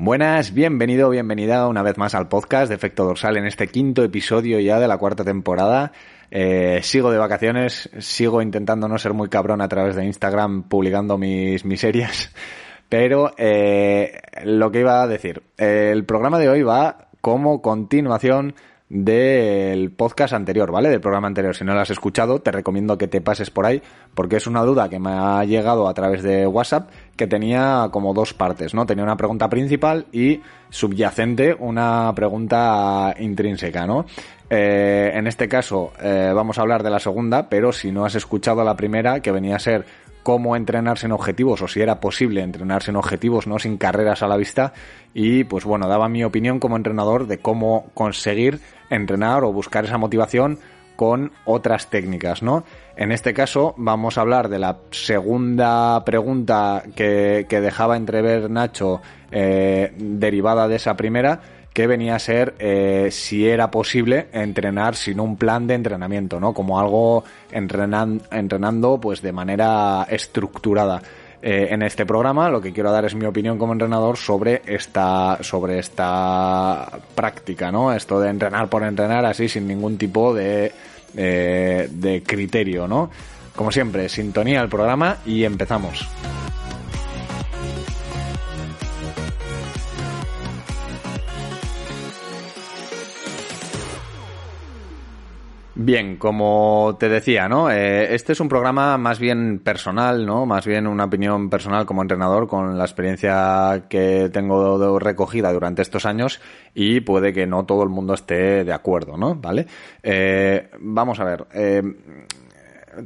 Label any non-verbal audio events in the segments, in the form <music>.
Buenas, bienvenido, bienvenida una vez más al podcast de Efecto Dorsal en este quinto episodio ya de la cuarta temporada. Eh, sigo de vacaciones, sigo intentando no ser muy cabrón a través de Instagram publicando mis miserias, <laughs> pero eh, lo que iba a decir, el programa de hoy va como continuación del podcast anterior, ¿vale? Del programa anterior. Si no lo has escuchado, te recomiendo que te pases por ahí, porque es una duda que me ha llegado a través de WhatsApp, que tenía como dos partes, ¿no? Tenía una pregunta principal y subyacente una pregunta intrínseca, ¿no? Eh, en este caso eh, vamos a hablar de la segunda, pero si no has escuchado la primera, que venía a ser cómo entrenarse en objetivos o si era posible entrenarse en objetivos, no sin carreras a la vista. Y pues bueno, daba mi opinión como entrenador de cómo conseguir entrenar o buscar esa motivación con otras técnicas, ¿no? En este caso vamos a hablar de la segunda pregunta que, dejaba entrever Nacho eh, derivada de esa primera, que venía a ser eh, si era posible entrenar sin un plan de entrenamiento, ¿no? Como algo entrenando pues de manera estructurada. Eh, en este programa lo que quiero dar es mi opinión como entrenador sobre esta sobre esta práctica, ¿no? Esto de entrenar por entrenar así sin ningún tipo de, eh, de criterio, ¿no? Como siempre, sintonía al programa y empezamos. Bien, como te decía, ¿no? Eh, este es un programa más bien personal, ¿no? Más bien una opinión personal como entrenador con la experiencia que tengo recogida durante estos años y puede que no todo el mundo esté de acuerdo, ¿no? ¿Vale? Eh, vamos a ver. Eh,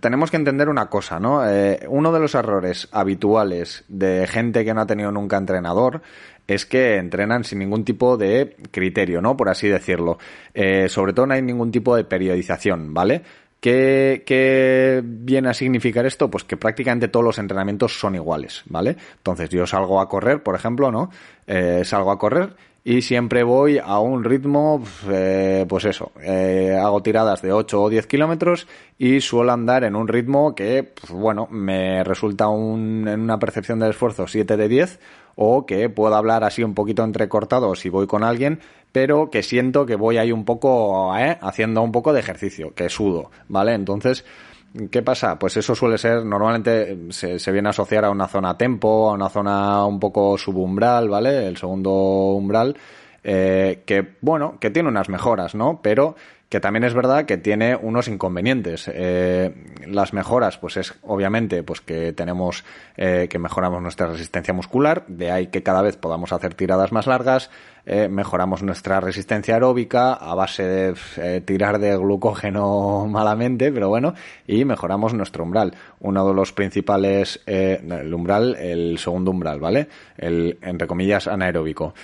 tenemos que entender una cosa, ¿no? uno de los errores habituales de gente que no ha tenido nunca entrenador es que entrenan sin ningún tipo de criterio, ¿no? Por así decirlo. Eh, sobre todo no hay ningún tipo de periodización, ¿vale? ¿Qué, viene a significar esto? Pues que prácticamente todos los entrenamientos son iguales, ¿vale? Entonces yo salgo a correr, por ejemplo, ¿no? Eh, salgo a correr y siempre voy a un ritmo, eh, pues eso, hago tiradas de 8 o 10 kilómetros y suelo andar en un ritmo que, pues bueno, me resulta un, en una percepción del esfuerzo 7 de 10 o que puedo hablar así un poquito entrecortado si voy con alguien, pero que siento que voy ahí un poco ¿eh? haciendo un poco de ejercicio, que sudo, ¿vale? Entonces, ¿qué pasa? Pues eso suele ser, normalmente se, se viene a asociar a una zona tempo, a una zona un poco subumbral, ¿vale? El segundo umbral, eh, que, bueno, que tiene unas mejoras, ¿no? Pero que también es verdad que tiene unos inconvenientes. Eh, las mejoras, pues es obviamente pues que tenemos eh, que mejoramos nuestra resistencia muscular, de ahí que cada vez podamos hacer tiradas más largas, eh, mejoramos nuestra resistencia aeróbica a base de tirar de glucógeno <laughs> malamente, pero bueno, y mejoramos nuestro umbral. Uno de los principales, el umbral, el segundo umbral, ¿vale? El, entre comillas, anaeróbico.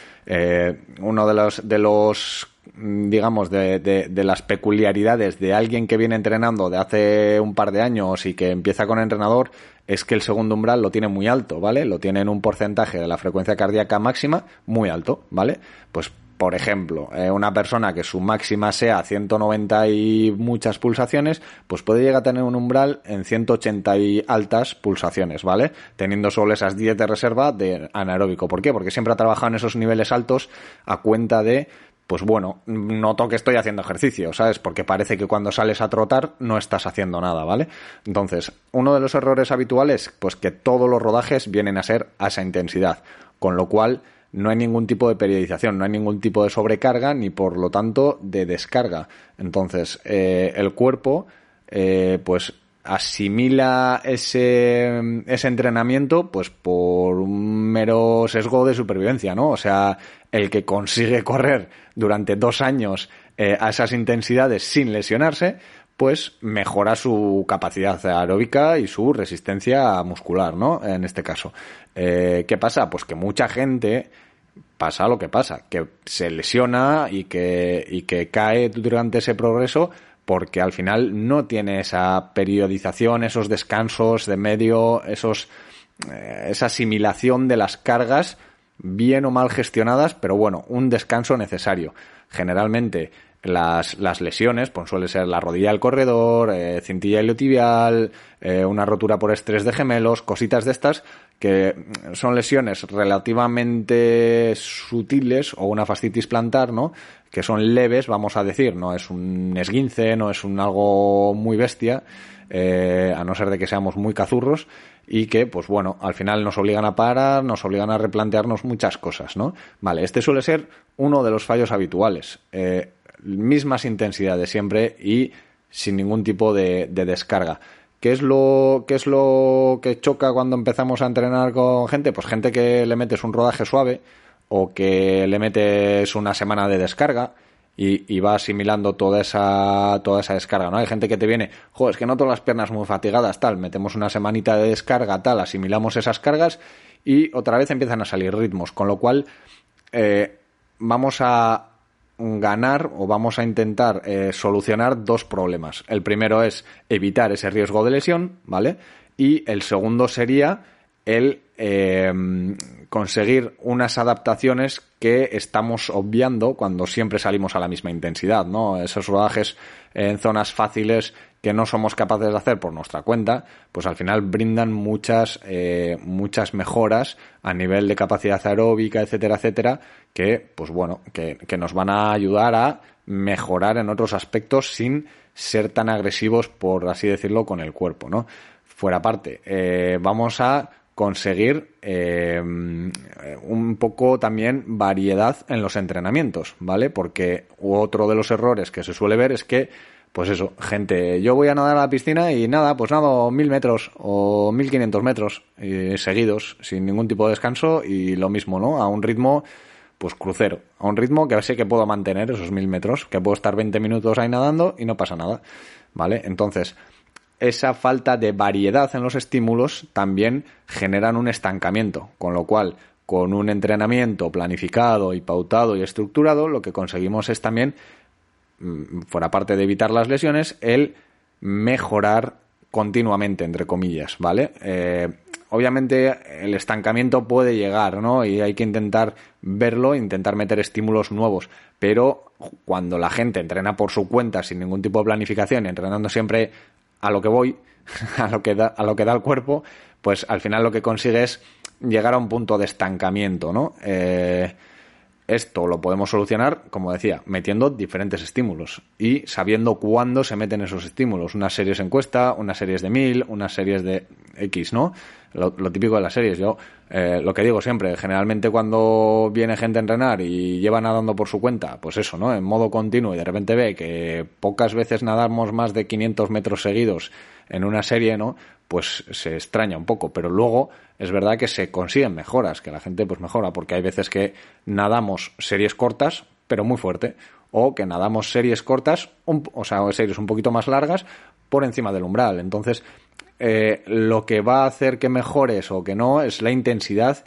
uno de los, de los digamos, de, de, las peculiaridades de alguien que viene entrenando de hace un par de años y que empieza con entrenador es que el segundo umbral lo tiene muy alto, ¿vale? Lo tiene en un porcentaje de la frecuencia cardíaca máxima muy alto, ¿vale? Pues por ejemplo, eh, una persona que su máxima sea 190 y muchas pulsaciones, pues puede llegar a tener un umbral en 180 y altas pulsaciones, ¿vale? Teniendo solo esas 10 de reserva de anaeróbico. ¿Por qué? Porque siempre ha trabajado en esos niveles altos a cuenta de pues bueno, noto que estoy haciendo ejercicio, ¿sabes? Porque parece que cuando sales a trotar no estás haciendo nada, ¿vale? Entonces, uno de los errores habituales, pues que todos los rodajes vienen a ser a esa intensidad, con lo cual no hay ningún tipo de periodización, no hay ningún tipo de sobrecarga ni por lo tanto de descarga. Entonces, eh, el cuerpo, eh, pues asimila ese, ese entrenamiento pues por un mero sesgo de supervivencia, ¿no? O sea, el que consigue correr durante dos años eh, a esas intensidades sin lesionarse, pues mejora su capacidad aeróbica y su resistencia muscular, ¿no? En este caso. Eh, ¿Qué pasa? Pues que mucha gente pasa lo que pasa, que se lesiona y que, y que cae durante ese progreso porque al final no tiene esa periodización, esos descansos de medio, esos, eh, esa asimilación de las cargas bien o mal gestionadas, pero bueno, un descanso necesario. Generalmente las, las lesiones, pues suele ser la rodilla del corredor, eh, cintilla iliotibial, eh, una rotura por estrés de gemelos, cositas de estas, que son lesiones relativamente sutiles o una fascitis plantar, ¿no? Que son leves, vamos a decir, no es un esguince, no es un algo muy bestia, eh, a no ser de que seamos muy cazurros y que, pues bueno, al final nos obligan a parar, nos obligan a replantearnos muchas cosas, ¿no? Vale, este suele ser uno de los fallos habituales. Eh, mismas intensidades siempre y sin ningún tipo de, descarga. ¿Qué es, lo, ¿Qué es lo que choca cuando empezamos a entrenar con gente? Pues gente que le metes un rodaje suave o que le metes una semana de descarga y, va asimilando toda esa, toda esa descarga, ¿no? Hay gente que te viene, joder, es que noto las piernas muy fatigadas, tal, metemos una semanita de descarga, tal, asimilamos esas cargas y otra vez empiezan a salir ritmos, con lo cual eh, vamos a, ganar o vamos a intentar eh, solucionar dos problemas. El primero es evitar ese riesgo de lesión, ¿vale? Y el segundo sería el eh, conseguir unas adaptaciones que estamos obviando cuando siempre salimos a la misma intensidad, ¿no? Esos rodajes en zonas fáciles que no somos capaces de hacer por nuestra cuenta, pues al final brindan muchas, eh, muchas mejoras a nivel de capacidad aeróbica, etcétera, etcétera, que, pues bueno, que, nos van a ayudar a mejorar en otros aspectos sin ser tan agresivos, por así decirlo, con el cuerpo, ¿no? Fuera parte, eh, vamos a conseguir eh, un poco también variedad en los entrenamientos, ¿vale? Porque otro de los errores que se suele ver es que pues eso, gente, yo voy a nadar a la piscina y nada, pues nado mil metros o mil quinientos metros eh, seguidos, sin ningún tipo de descanso y lo mismo, ¿no? A un ritmo, pues crucero, a un ritmo que sé que puedo mantener esos mil metros, que puedo estar 20 minutos ahí nadando y no pasa nada, ¿vale? Entonces, esa falta de variedad en los estímulos también generan un estancamiento, con lo cual, con un entrenamiento planificado y pautado y estructurado, lo que conseguimos es también Mm, fuera parte de evitar las lesiones, el mejorar continuamente, entre comillas, ¿vale? Eh, obviamente el estancamiento puede llegar, ¿no? Y hay que intentar verlo, intentar meter estímulos nuevos, pero cuando la gente entrena por su cuenta, sin ningún tipo de planificación, entrenando siempre a lo que voy, <laughs> a lo que da, a lo que da el cuerpo, pues al final lo que consigue es llegar a un punto de estancamiento, ¿no? Eh, esto lo podemos solucionar, como decía, metiendo diferentes estímulos y sabiendo cuándo se meten esos estímulos. Unas series en cuesta, unas series de mil, unas series de X, ¿no? Lo, típico de las series. Yo eh, lo que digo siempre, generalmente cuando viene gente a entrenar y lleva nadando por su cuenta, pues eso, ¿no? En modo continuo y de repente ve que pocas veces nadamos más de 500 metros seguidos en una serie, ¿no? Pues se extraña un poco, pero luego es verdad que se consiguen mejoras, que la gente pues mejora, porque hay veces que nadamos series cortas, pero muy fuerte, o que nadamos series cortas, o sea, series un poquito más largas, por encima del umbral. Entonces, eh, lo que va a hacer que mejores o que no es la intensidad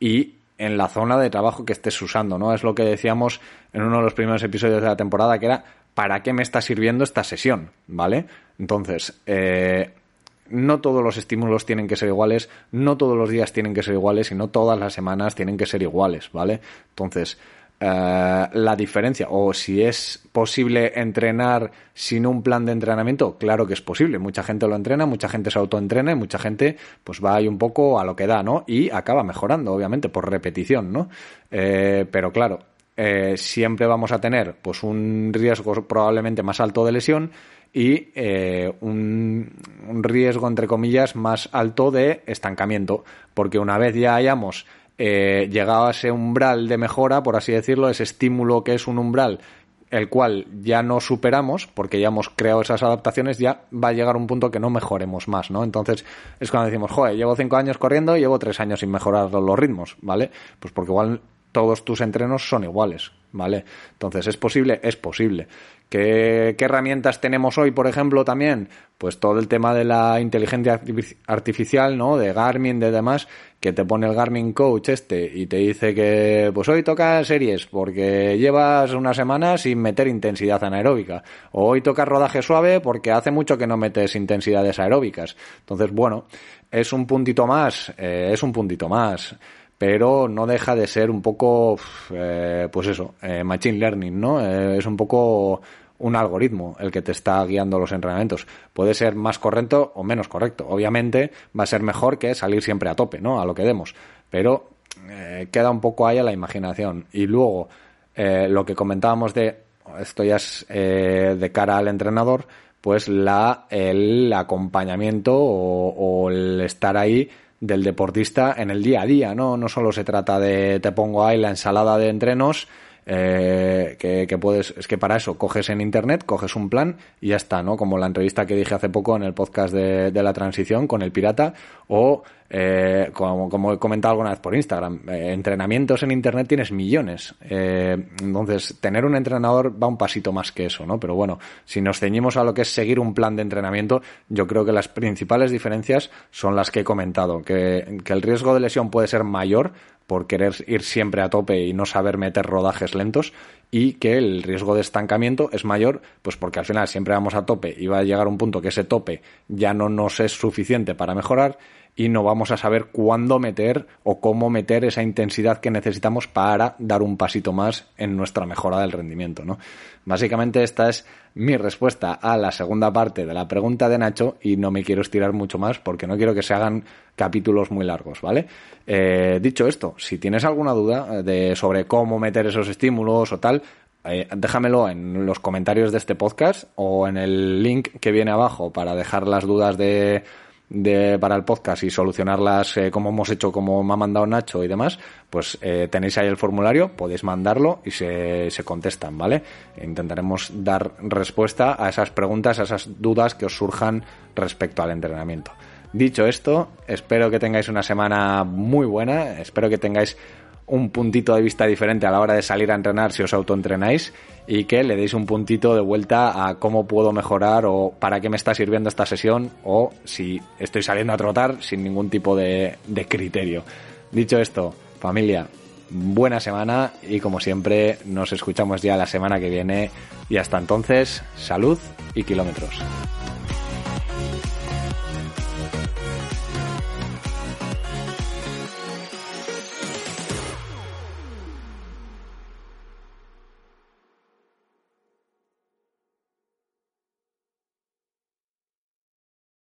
y en la zona de trabajo que estés usando, ¿no? Es lo que decíamos en uno de los primeros episodios de la temporada, que era ¿para qué me está sirviendo esta sesión? ¿Vale? Entonces, eh, no todos los estímulos tienen que ser iguales, no todos los días tienen que ser iguales y no todas las semanas tienen que ser iguales, ¿vale? Entonces, eh, la diferencia, o si es posible entrenar sin un plan de entrenamiento, claro que es posible. Mucha gente lo entrena, mucha gente se autoentrena y mucha gente pues va ahí un poco a lo que da, ¿no? Y acaba mejorando, obviamente, por repetición, ¿no? Eh, pero claro, eh, siempre vamos a tener pues un riesgo probablemente más alto de lesión y eh, un, riesgo, entre comillas, más alto de estancamiento, porque una vez ya hayamos eh, llegado a ese umbral de mejora, por así decirlo, ese estímulo que es un umbral el cual ya no superamos porque ya hemos creado esas adaptaciones, ya va a llegar un punto que no mejoremos más, ¿no? Entonces es cuando decimos, joder, llevo cinco años corriendo y llevo tres años sin mejorar los ritmos, ¿vale? Pues porque igual todos tus entrenos son iguales, ¿vale? Entonces, ¿es posible? Es posible. ¿Qué, herramientas tenemos hoy, por ejemplo, también? Pues todo el tema de la inteligencia artificial, ¿no? De Garmin, de demás, que te pone el Garmin Coach este y te dice que, pues hoy toca series porque llevas una semana sin meter intensidad anaeróbica. O hoy toca rodaje suave porque hace mucho que no metes intensidades aeróbicas. Entonces, bueno, es un puntito más, eh, es un puntito más pero no deja de ser un poco, eh, pues eso, eh, machine learning, ¿no? Eh, es un poco un algoritmo el que te está guiando los entrenamientos. Puede ser más correcto o menos correcto. Obviamente va a ser mejor que salir siempre a tope, ¿no? A lo que demos. Pero queda un poco ahí a la imaginación. Y luego, lo que comentábamos de, esto ya es de cara al entrenador, pues la, el acompañamiento o, o el estar ahí del deportista en el día a día, ¿no? No solo se trata de te pongo ahí la ensalada de entrenos, eh, que, puedes, es que para eso coges en internet, coges un plan y ya está, ¿no? Como la entrevista que dije hace poco en el podcast de, de la transición con el pirata, o eh, como, como, he comentado alguna vez por Instagram, eh, entrenamientos en Internet tienes millones. Eh, entonces, tener un entrenador va un pasito más que eso, ¿no? Pero bueno, si nos ceñimos a lo que es seguir un plan de entrenamiento, yo creo que las principales diferencias son las que he comentado, que, que el riesgo de lesión puede ser mayor por querer ir siempre a tope y no saber meter rodajes lentos y que el riesgo de estancamiento es mayor, pues porque al final siempre vamos a tope y va a llegar un punto que ese tope ya no nos es suficiente para mejorar y no vamos a saber cuándo meter o cómo meter esa intensidad que necesitamos para dar un pasito más en nuestra mejora del rendimiento, ¿no? Básicamente esta es mi respuesta a la segunda parte de la pregunta de Nacho y no me quiero estirar mucho más porque no quiero que se hagan capítulos muy largos, ¿vale? Eh, dicho esto, si tienes alguna duda de sobre cómo meter esos estímulos o tal, eh, déjamelo en los comentarios de este podcast o en el link que viene abajo para dejar las dudas de de, para el podcast y solucionarlas eh, como hemos hecho, como me ha mandado Nacho y demás, pues eh, tenéis ahí el formulario, podéis mandarlo y se, se contestan, ¿vale? Intentaremos dar respuesta a esas preguntas, a esas dudas que os surjan respecto al entrenamiento. Dicho esto, espero que tengáis una semana muy buena, espero que tengáis un puntito de vista diferente a la hora de salir a entrenar si os autoentrenáis y que le deis un puntito de vuelta a cómo puedo mejorar o para qué me está sirviendo esta sesión o si estoy saliendo a trotar sin ningún tipo de, de criterio. Dicho esto, familia, buena semana y como siempre nos escuchamos ya la semana que viene y hasta entonces, salud y kilómetros.